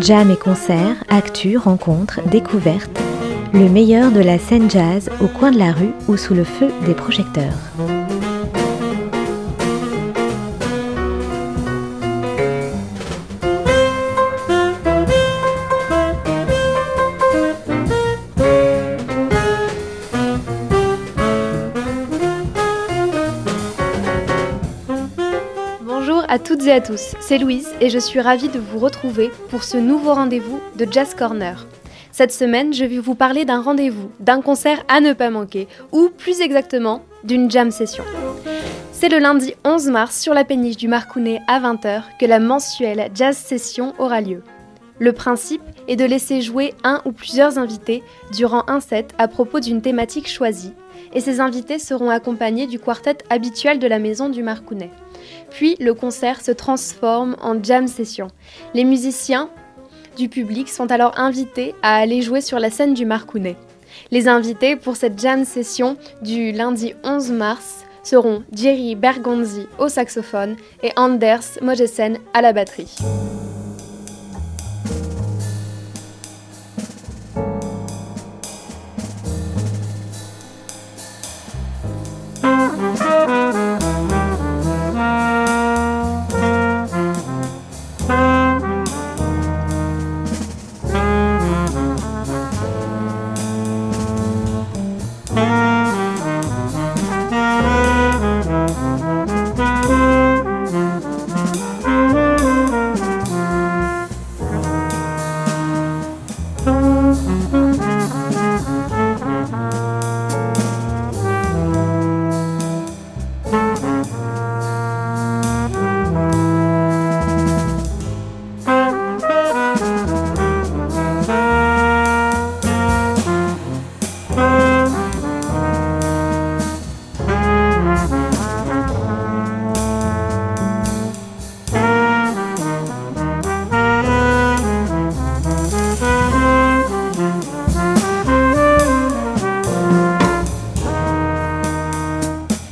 Jam et concerts, actus, rencontres, découvertes. Le meilleur de la scène jazz au coin de la rue ou sous le feu des projecteurs. À tous, c'est Louise et je suis ravie de vous retrouver pour ce nouveau rendez-vous de Jazz Corner. Cette semaine, je vais vous parler d'un rendez-vous, d'un concert à ne pas manquer, ou plus exactement, d'une jam session. C'est le lundi 11 mars sur la péniche du Marcounet à 20h que la mensuelle Jazz Session aura lieu. Le principe est de laisser jouer un ou plusieurs invités durant un set à propos d'une thématique choisie, et ces invités seront accompagnés du quartet habituel de la maison du Marcounet. Puis le concert se transforme en jam session. Les musiciens du public sont alors invités à aller jouer sur la scène du Marcounet. Les invités pour cette jam session du lundi 11 mars seront Jerry Bergonzi au saxophone et Anders Mogesen à la batterie.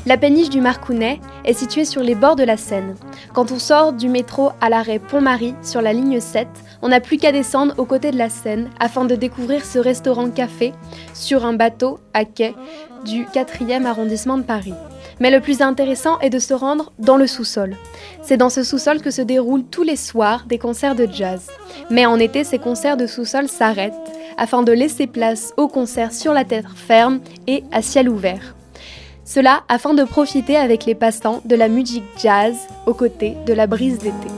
La péniche du Marcounet est située sur les bords de la Seine. Quand on sort du métro à l'arrêt Pont-Marie sur la ligne 7, on n'a plus qu'à descendre aux côtés de la Seine afin de découvrir ce restaurant-café sur un bateau à quai du 4e arrondissement de Paris. Mais le plus intéressant est de se rendre dans le sous-sol. C'est dans ce sous-sol que se déroulent tous les soirs des concerts de jazz. Mais en été, ces concerts de sous-sol s'arrêtent afin de laisser place aux concerts sur la terre ferme et à ciel ouvert. Cela afin de profiter avec les passants de la musique jazz aux côtés de la brise d'été.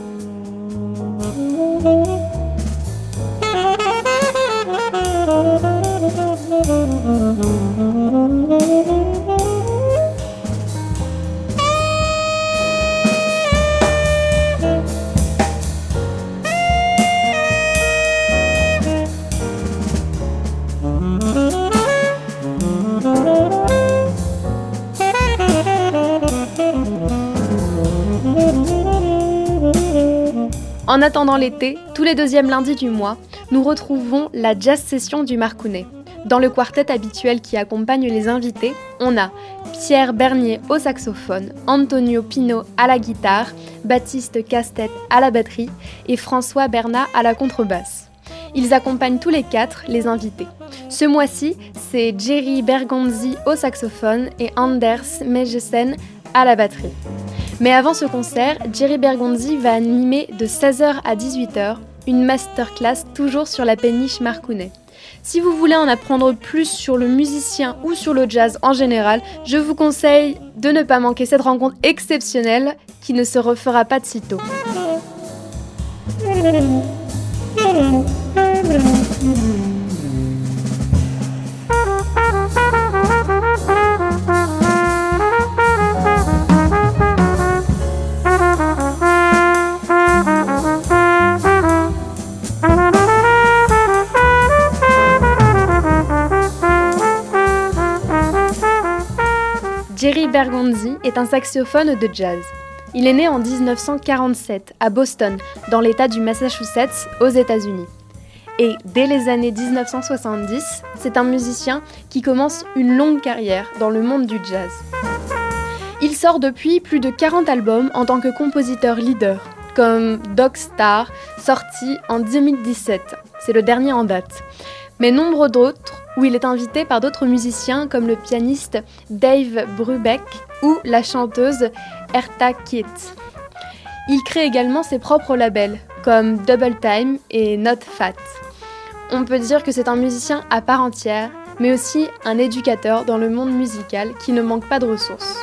En attendant l'été, tous les deuxièmes lundis du mois, nous retrouvons la jazz session du Marcounet. Dans le quartet habituel qui accompagne les invités, on a Pierre Bernier au saxophone, Antonio Pino à la guitare, Baptiste Castet à la batterie et François Bernat à la contrebasse. Ils accompagnent tous les quatre les invités. Ce mois-ci, c'est Jerry Bergonzi au saxophone et Anders Megesen à la batterie. Mais avant ce concert, Jerry Bergonzi va animer de 16h à 18h une masterclass toujours sur la péniche Marcounet. Si vous voulez en apprendre plus sur le musicien ou sur le jazz en général, je vous conseille de ne pas manquer cette rencontre exceptionnelle qui ne se refera pas de sitôt. Bergonzi est un saxophone de jazz. Il est né en 1947 à Boston, dans l'État du Massachusetts, aux États-Unis. Et dès les années 1970, c'est un musicien qui commence une longue carrière dans le monde du jazz. Il sort depuis plus de 40 albums en tant que compositeur leader, comme Dog Star, sorti en 2017. C'est le dernier en date. Mais nombre d'autres où il est invité par d'autres musiciens comme le pianiste Dave Brubeck ou la chanteuse Erta Kitt. Il crée également ses propres labels comme Double Time et Not Fat. On peut dire que c'est un musicien à part entière, mais aussi un éducateur dans le monde musical qui ne manque pas de ressources.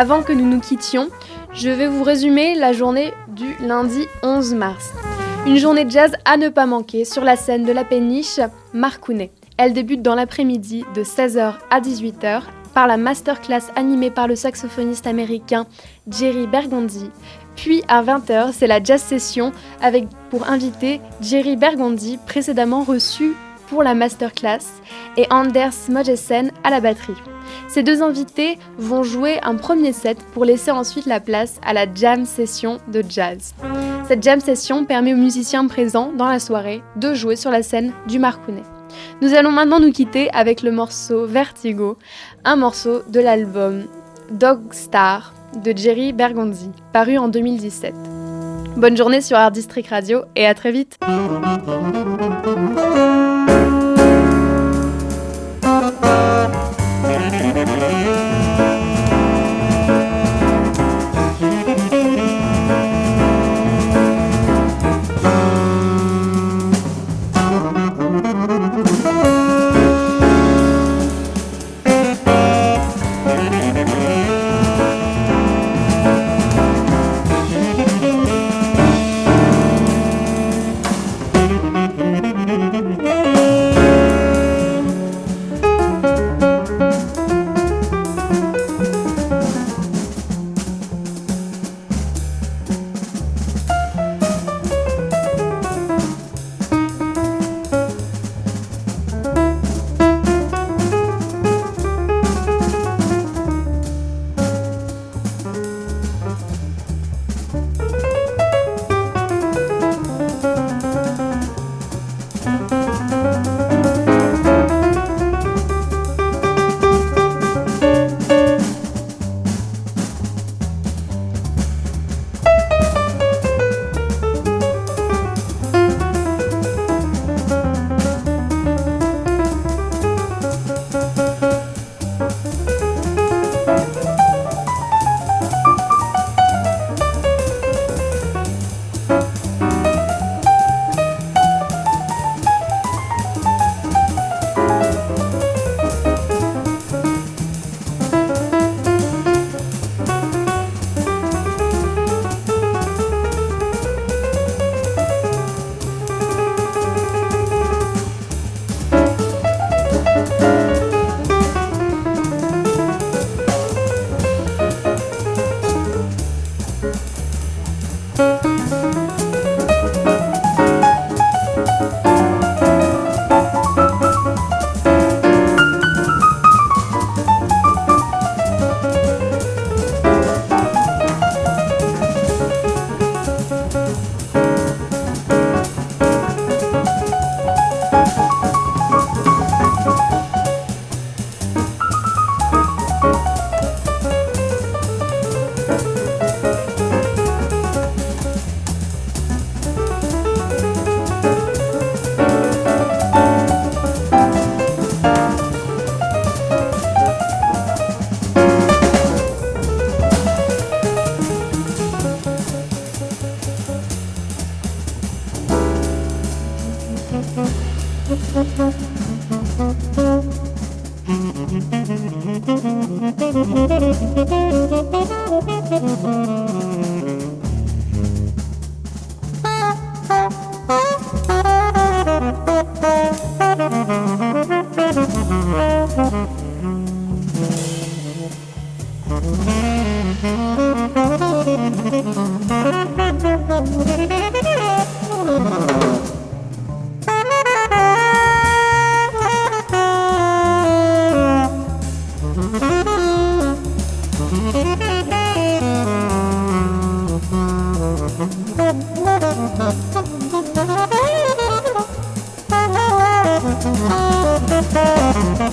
Avant que nous nous quittions, je vais vous résumer la journée du lundi 11 mars. Une journée de jazz à ne pas manquer sur la scène de la péniche Marcounet. Elle débute dans l'après-midi de 16h à 18h par la masterclass animée par le saxophoniste américain Jerry Bergondi. Puis à 20h, c'est la jazz session avec pour invité Jerry Bergondi, précédemment reçu pour la masterclass, et Anders Mogesen à la batterie. Ces deux invités vont jouer un premier set pour laisser ensuite la place à la jam session de jazz. Cette jam session permet aux musiciens présents dans la soirée de jouer sur la scène du Marcounet. Nous allons maintenant nous quitter avec le morceau Vertigo, un morceau de l'album Dog Star de Jerry Bergondi, paru en 2017. Bonne journée sur Art District Radio et à très vite! Mm-hmm.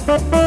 Música